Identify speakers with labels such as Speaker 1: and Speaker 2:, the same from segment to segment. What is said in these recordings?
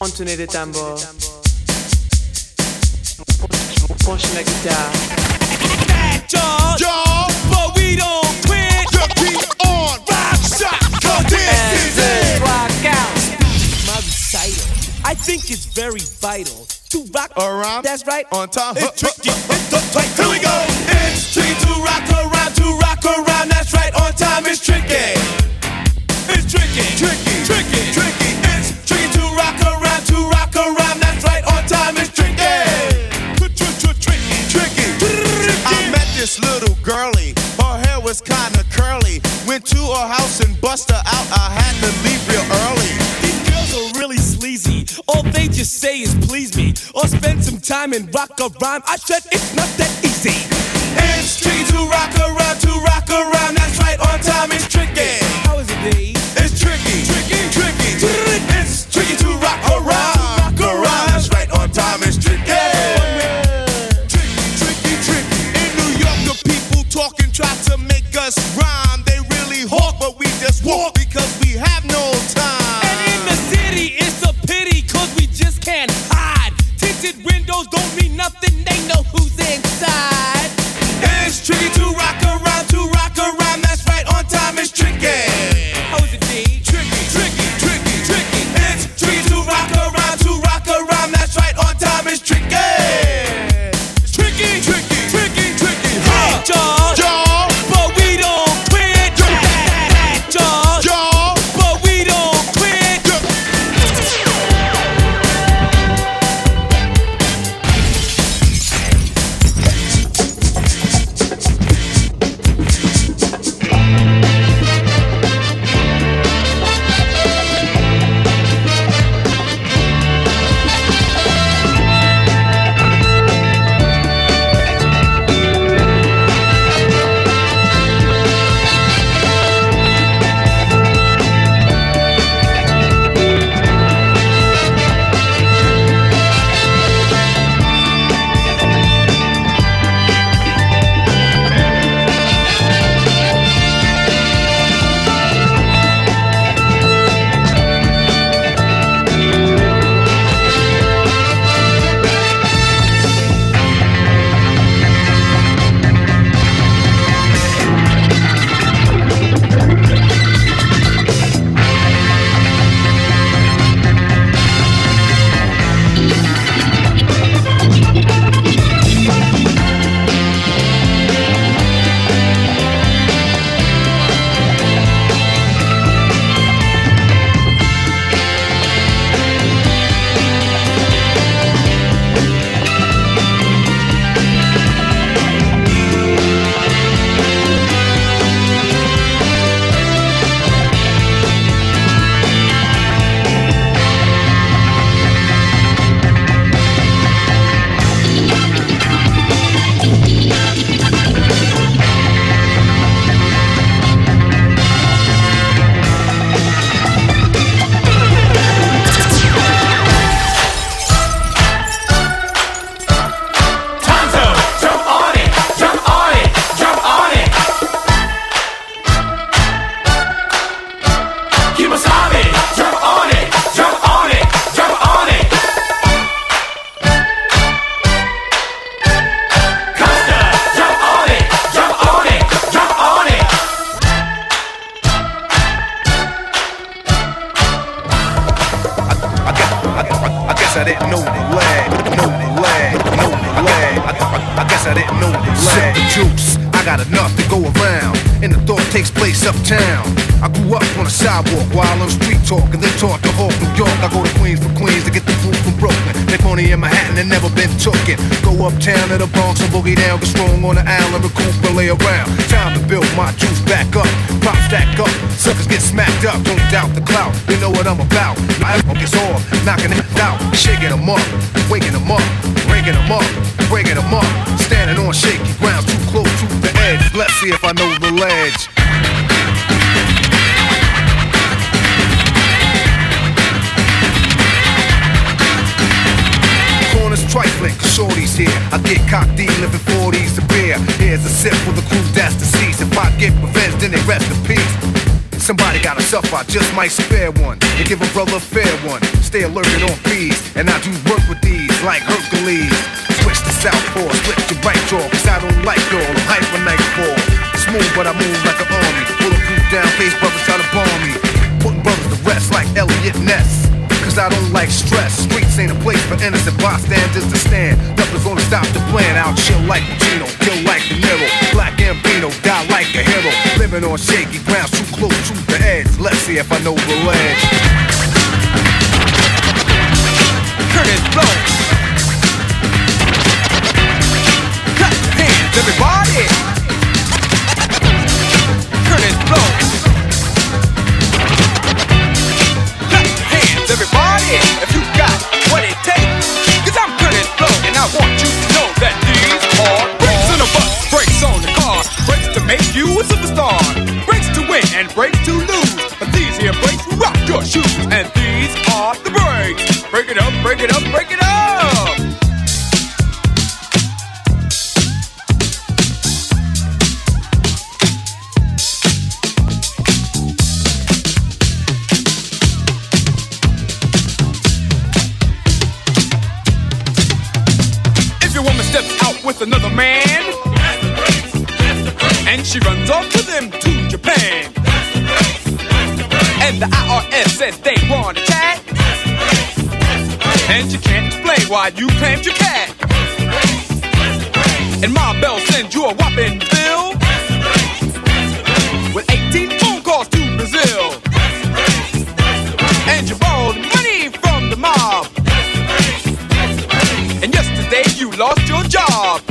Speaker 1: Entonner des tambours. Pencher la guitare.
Speaker 2: Y'all, y'all, but we don't quit. You keep on rock shot, cause this is it. My recital, I think it's very vital to rock
Speaker 3: Around.
Speaker 2: That's right.
Speaker 3: On time.
Speaker 2: It's tricky. It's tight. Here we go. It's tricky to rock around, to rock around. That's right. On time. It's tricky. It's tricky. Tricky. Tricky. Tricky. Tricky
Speaker 3: little girlie. Her hair was kinda curly. Went to her house and bust her out. I had to leave real early.
Speaker 2: These girls are really sleazy. All they just say is please me or spend some time and rock a rhyme. I said it's not that easy. Tricky to rock around,
Speaker 3: didn't know the lag, know the lag, know the lag. I, I, I guess I didn't know the lag. Sip the juice, I got enough to go around, takes place uptown. I grew up on the sidewalk while on street talk, and then taught to Hawk, New York. I go to Queens for Queens to get the food from Brooklyn. Make money in Manhattan and never been tooken. Go uptown to the Bronx and boogie down, get strong on the island, recoup and lay around. Time to build my juice back up, pop stack up, suckers get smacked up. Don't doubt the clout, you know what I'm about. I focus off, knocking it out, shaking them up, waking them up, breaking them up, breaking them up. Standing on shaky ground, too close to the edge. Let's see if I know the ledge. Trifling, cause shorty's here. I get cocked D, living 40s to beer. Here's a sip for the crew that's deceased. If I get revenge, then they rest in peace. Somebody gotta suffer, I just might spare one and give a brother a fair one. Stay alert on fees, and I do work with these like Hercules. Switch to southpaw, split your right jaw, cause I don't like all the hyper nightfall. Smooth, but I move like an army. Bulletproof down, case brothers try to bomb me. Putting brothers to rest like Eliot Ness. Cause I don't like stress. Streets ain't a place for innocent bystanders to stand. Nothing's gonna stop the plan. I'll chill like Pacino, kill like De Niro. Black Gambino, die like a hero. Living on shaky ground, too close to the edge. Let's see if I know the ledge.
Speaker 4: Kurtis Blow. Clap your hands, everybody. If you got and you can't explain why you claimed your cat, and Ma Bell sends you a whopping bill with 18 phone calls to Brazil, and you borrowed money from the mob. And yesterday you lost your job.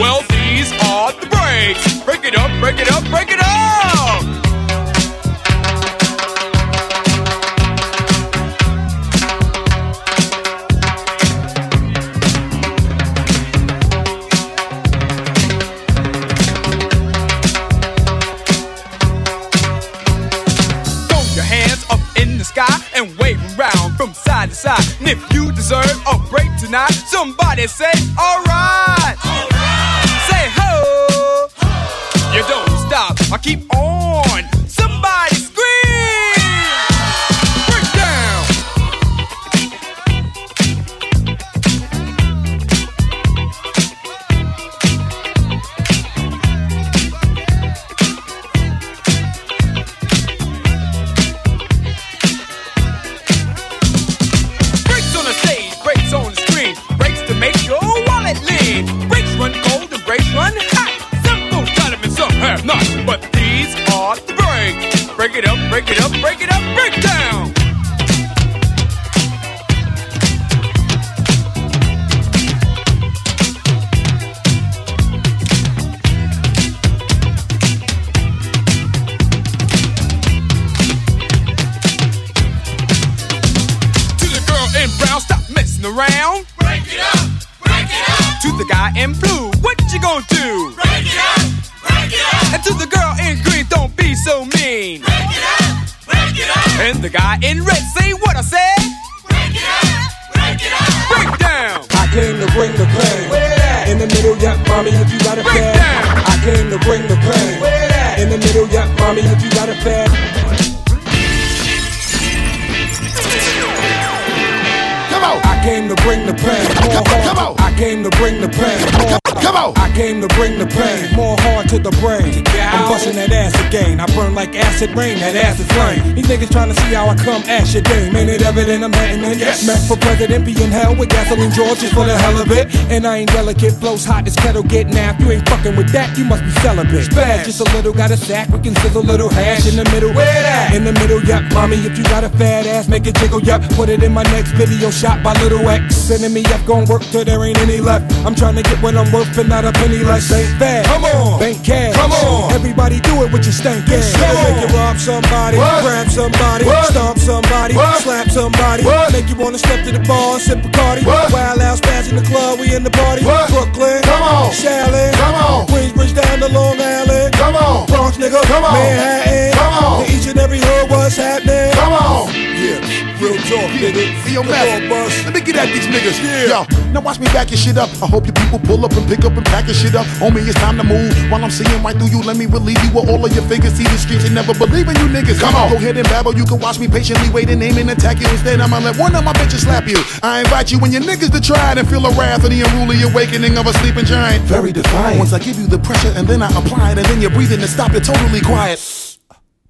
Speaker 4: Well, these are the breaks. Break it up, break it up, break it up. From side to side. And if you deserve a break tonight, somebody say, alright. Say ho. You don't stop. I keep on. And the guy in red, say what I said. Break it up, break it up. Break down.
Speaker 5: I came to bring the pain. In the middle, yeah, mommy, if you got a fan. I came to bring the pain. In the middle, yeah, mommy, if you got a fan.
Speaker 3: Come on,
Speaker 5: I came to bring the pain. More
Speaker 3: Come-
Speaker 5: hard.
Speaker 3: come on.
Speaker 5: I came to bring the pain. More
Speaker 3: come on.
Speaker 5: I came to bring the pain. More hard to the brain. I'm busting that ass again. I burn like acid rain. That acid flame. These niggas trying to see how I come ash your game. Ain't it evident I'm heading in?
Speaker 3: Yes.
Speaker 5: Meant for president, be in hell with gasoline George just for the hell of it. And I ain't delicate, blows hot as kettle get. If you ain't fucking with that, you must be celibate. Spaz, just a little, got a sack. We can sizzle a little hash in the middle. Where that? In the middle, yup. Mommy, if you got a fat ass, make it jiggle, yup. Put it in my next video shot by Little X. Sending me up, gon' work till there ain't any left. I'm trying to get what I'm worth and not a penny less. Ain't bad.
Speaker 3: Come on.
Speaker 5: Bank cash.
Speaker 3: Come on.
Speaker 5: Everybody do it with your stank ass.
Speaker 3: Come.
Speaker 5: Make you rob somebody,
Speaker 3: What?
Speaker 5: grab somebody,
Speaker 3: What?
Speaker 5: stomp somebody,
Speaker 3: What?
Speaker 5: slap somebody,
Speaker 3: What?
Speaker 5: make you wanna step to the bar and sip a Cardi.
Speaker 3: What?
Speaker 5: Wild out, spaz in the club, we in the party.
Speaker 3: What?
Speaker 5: Brooklyn,
Speaker 3: Come on.
Speaker 5: Shaolin,
Speaker 3: Come on.
Speaker 5: Queensbridge down to Long Island.
Speaker 3: Come on.
Speaker 5: Bronx nigga,
Speaker 3: Come on.
Speaker 5: Manhattan.
Speaker 3: Come on.
Speaker 5: To each and every hood, what's happening?
Speaker 3: Come on. Yeah.
Speaker 5: Real talk, nigga.
Speaker 6: Hey, yo,
Speaker 5: Come
Speaker 6: Master,
Speaker 5: on, boss.
Speaker 6: let me get at these niggas.
Speaker 5: Yeah.
Speaker 6: Yo, now watch me back your shit up. I hope you people pull up and pick up and pack your shit up. Homie, it's time to move. While I'm seeing right through you, let me relieve you with all of your figures. See the streets and never believe in you niggas. Come on. Go ahead and babble. You can watch me patiently wait and aim and attack you. Instead, I'ma let one of my bitches slap you. I invite you and your niggas to try it and feel the wrath of the unruly awakening of a sleeping giant. Very defiant. Once I give you the pressure and then I apply it and then you're breathing to stop it totally quiet.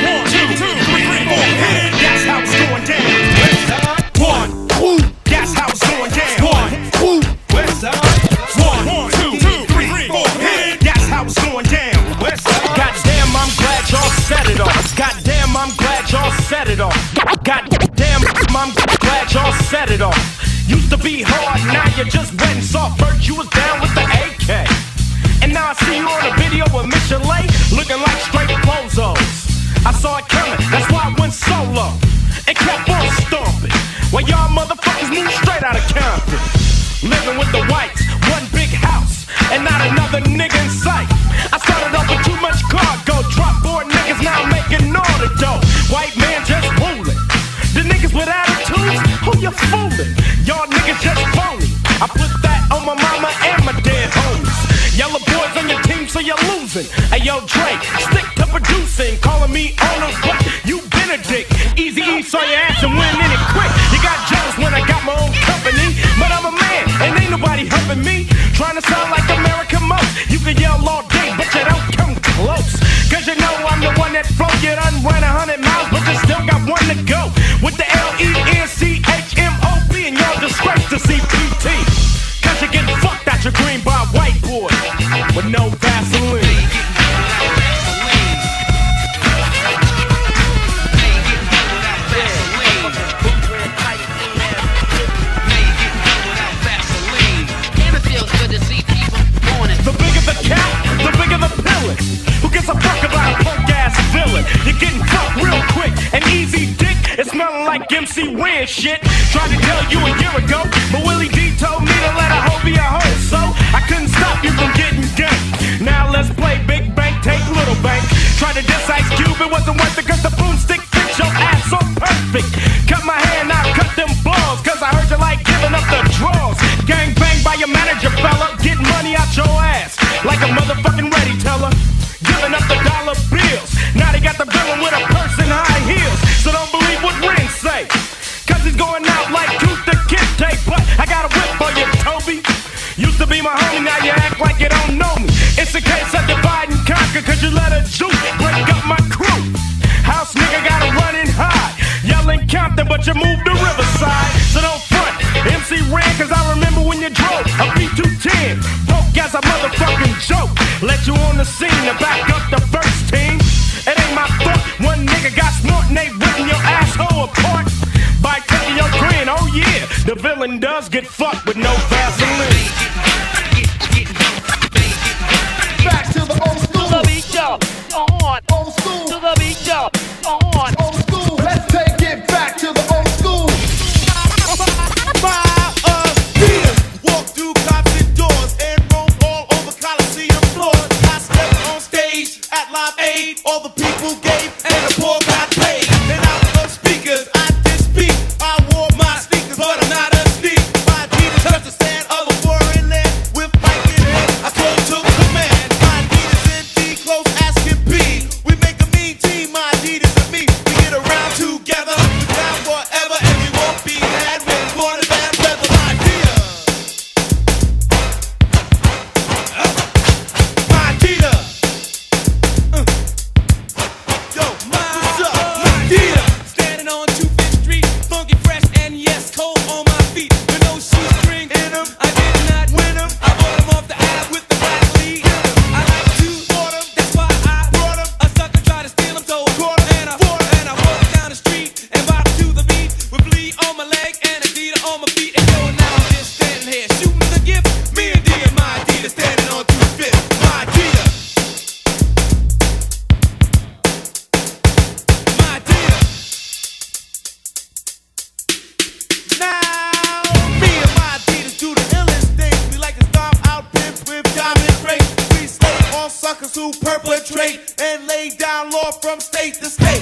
Speaker 7: One, two, three, four. That's how it's going down. One,
Speaker 6: Woo,
Speaker 7: that's how it's going down. One. One, two, three, four, hit it. That's how it's going down. Goddamn, I'm glad y'all set it off. Goddamn, I'm glad y'all set it off. Goddamn, I'm glad y'all set it off. Used to be hard, now you're just went and soft. First you was down with the I put that on my mama and my dead homies. Yellow boys on your team, so you're losing. Hey yo, Dre, stick to producing, calling me Arnold, but you been a dick. Easy E saw your ass and went in it quick. You got jealous when I got my own company, but I'm a man and ain't nobody helping me. Trying to sound like American most. You can yell all like MC Ren shit. Tried to tell you a year ago, but Willie D told me to let a hoe be a hoe, so I couldn't stop you from getting ganked. Now let's play big bank, take little bank. Try to diss Ice Cube, it wasn't worth it cause the boomstick fits your ass so perfect. Cut my hand, now cut them balls, cause I heard you like giving up the draws. Gang bang by your manager, fella. Get money out your ass like a motherfucking ready teller. Be my homie, now you act like you don't know me. It's a case of divide and conquer, cause you let a juke break up my crew. House nigga got a running high. Yelling Compton, but you moved to Riverside. So don't front. MC Ren, cause I remember when you drove a B210. Broke as a motherfucking joke. Let you on the scene to back up the first team. It ain't my fault. One nigga got smart and they ripping your asshole apart. By taking your grin, oh yeah, the villain does get fucked perpetrate and
Speaker 8: lay down law from state to state.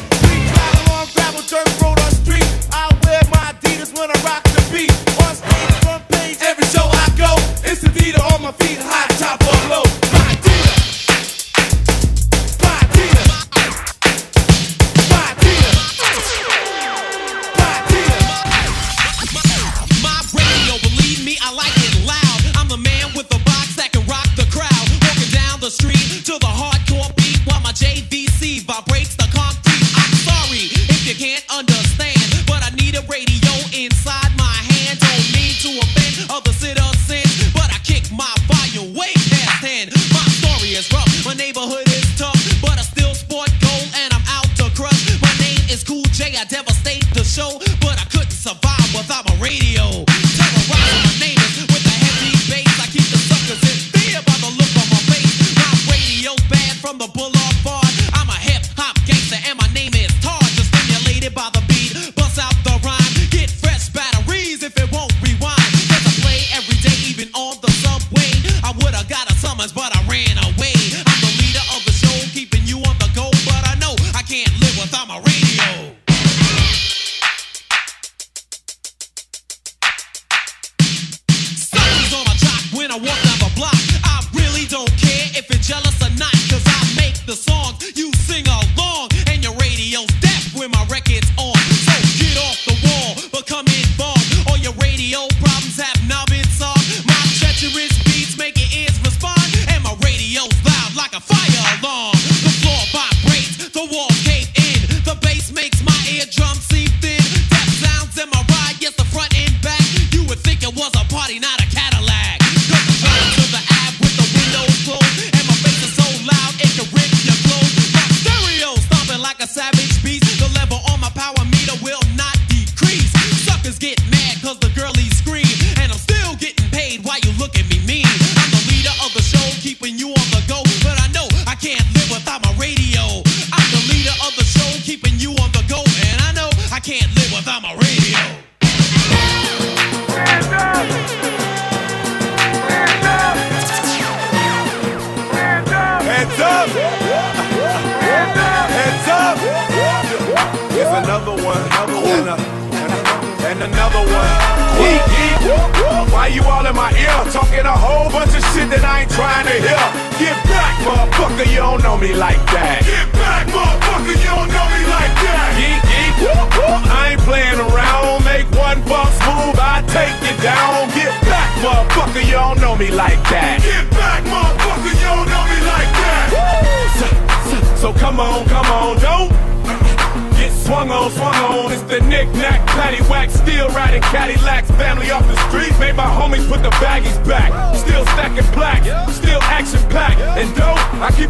Speaker 8: I would've got a summons, but I
Speaker 9: another one. Why you all in my ear? Talking a whole bunch of shit that I ain't trying to hear. Get back, motherfucker, you don't know me like that. Get back, motherfucker, you don't know me like that. Yeet, yeet. I ain't playing around. Make one false move, I take you down. Get back, motherfucker, you don't know me like that. Get back, motherfucker, you don't know me like that. So, so, so come on, come on, don't swung on, swung on. It's the knick-knack, paddywhack, still riding Cadillacs. Family off the street, made my homies put the baggies back. Still stacking black, still action-packed. And dope,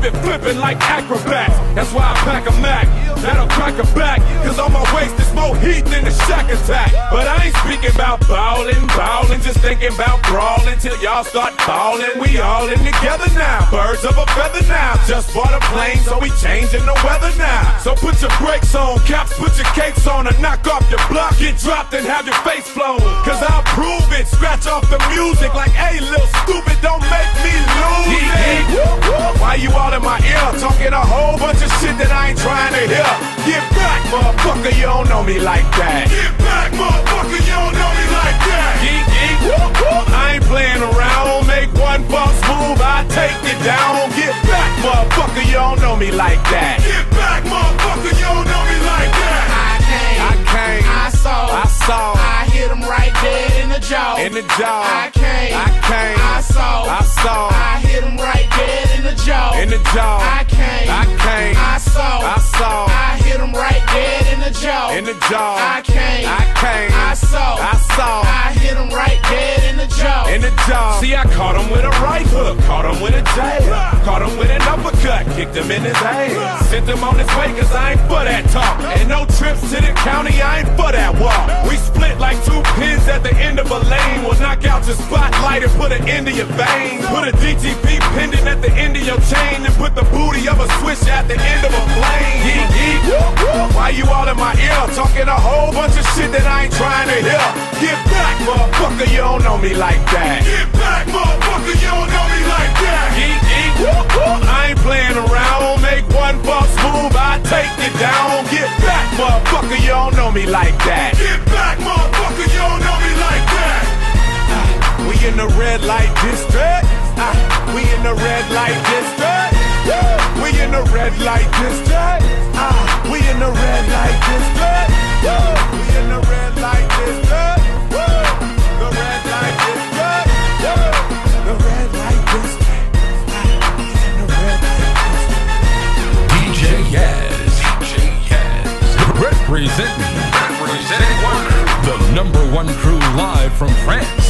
Speaker 9: keep it flipping like acrobats. That's why I pack a Mac, that'll crack a back. Cause on my waist is more heat than the Shaq attack. But I ain't speaking about ballin', ballin', just thinking about brawling till y'all start ballin'. We all in together now, birds of a feather now. Just bought a plane, so we changing the weather now. So put your brakes on, caps, put your capes on, and knock off your block. Get dropped and have your face flown. Cause I'll prove it, scratch off the music like, hey, little stupid, don't make me lose it. Why you all in my ear, talking a whole bunch of shit that I ain't trying to hear? Get back, motherfucker, you don't know me like that. Get back, motherfucker, you don't know me like that. Geek, geek, I ain't playing around. Make one false move, I take you down. Get back, motherfucker, you don't know me like that. Get back, motherfucker, you don't know me like that.
Speaker 10: I came,
Speaker 9: I came,
Speaker 10: I saw,
Speaker 9: I saw,
Speaker 10: I hit him right dead in the jaw.
Speaker 9: in the jaw.
Speaker 10: I came,
Speaker 9: I came,
Speaker 10: I saw,
Speaker 9: I saw,
Speaker 10: I hit him right dead in the jaw.
Speaker 9: in the jaw.
Speaker 10: I came,
Speaker 9: I came,
Speaker 10: I saw,
Speaker 9: I saw,
Speaker 10: I hit him right dead in the jaw.
Speaker 9: in the jaw.
Speaker 10: I came,
Speaker 9: I came,
Speaker 10: I saw,
Speaker 9: I saw,
Speaker 10: I hit him right dead in the jaw.
Speaker 9: in the jaw. See, I caught him with a right hook, caught him with a jab, caught him with an uppercut, kicked him in his ass. Sent him on his way, cause I ain't for that talk. And no trips to the county, I ain't for that walk. We split like two pins at the end of a lane. We'll knock out your spotlight and put an end to your vein. Put a DTP pendant at the end of your chain and put the booty of a switch at the end of a plane. Yeet, yeet. Why you all in my ear? Talking a whole bunch of shit that I ain't trying to hear. Get back, motherfucker, you don't know me like that. Get back, motherfucker, you don't know me like that. Yeet. I ain't playing around. Make one false move, I take you down. Get back, motherfucker. you don't know me like that. Get back, motherfucker, you don't know me like that. Ah, we in the red light district. Ah, we in the red light district. Woo! We in the red light district. Ah, we in the red light district. Woo! We in the red light district.
Speaker 11: One. The number one crew live from France.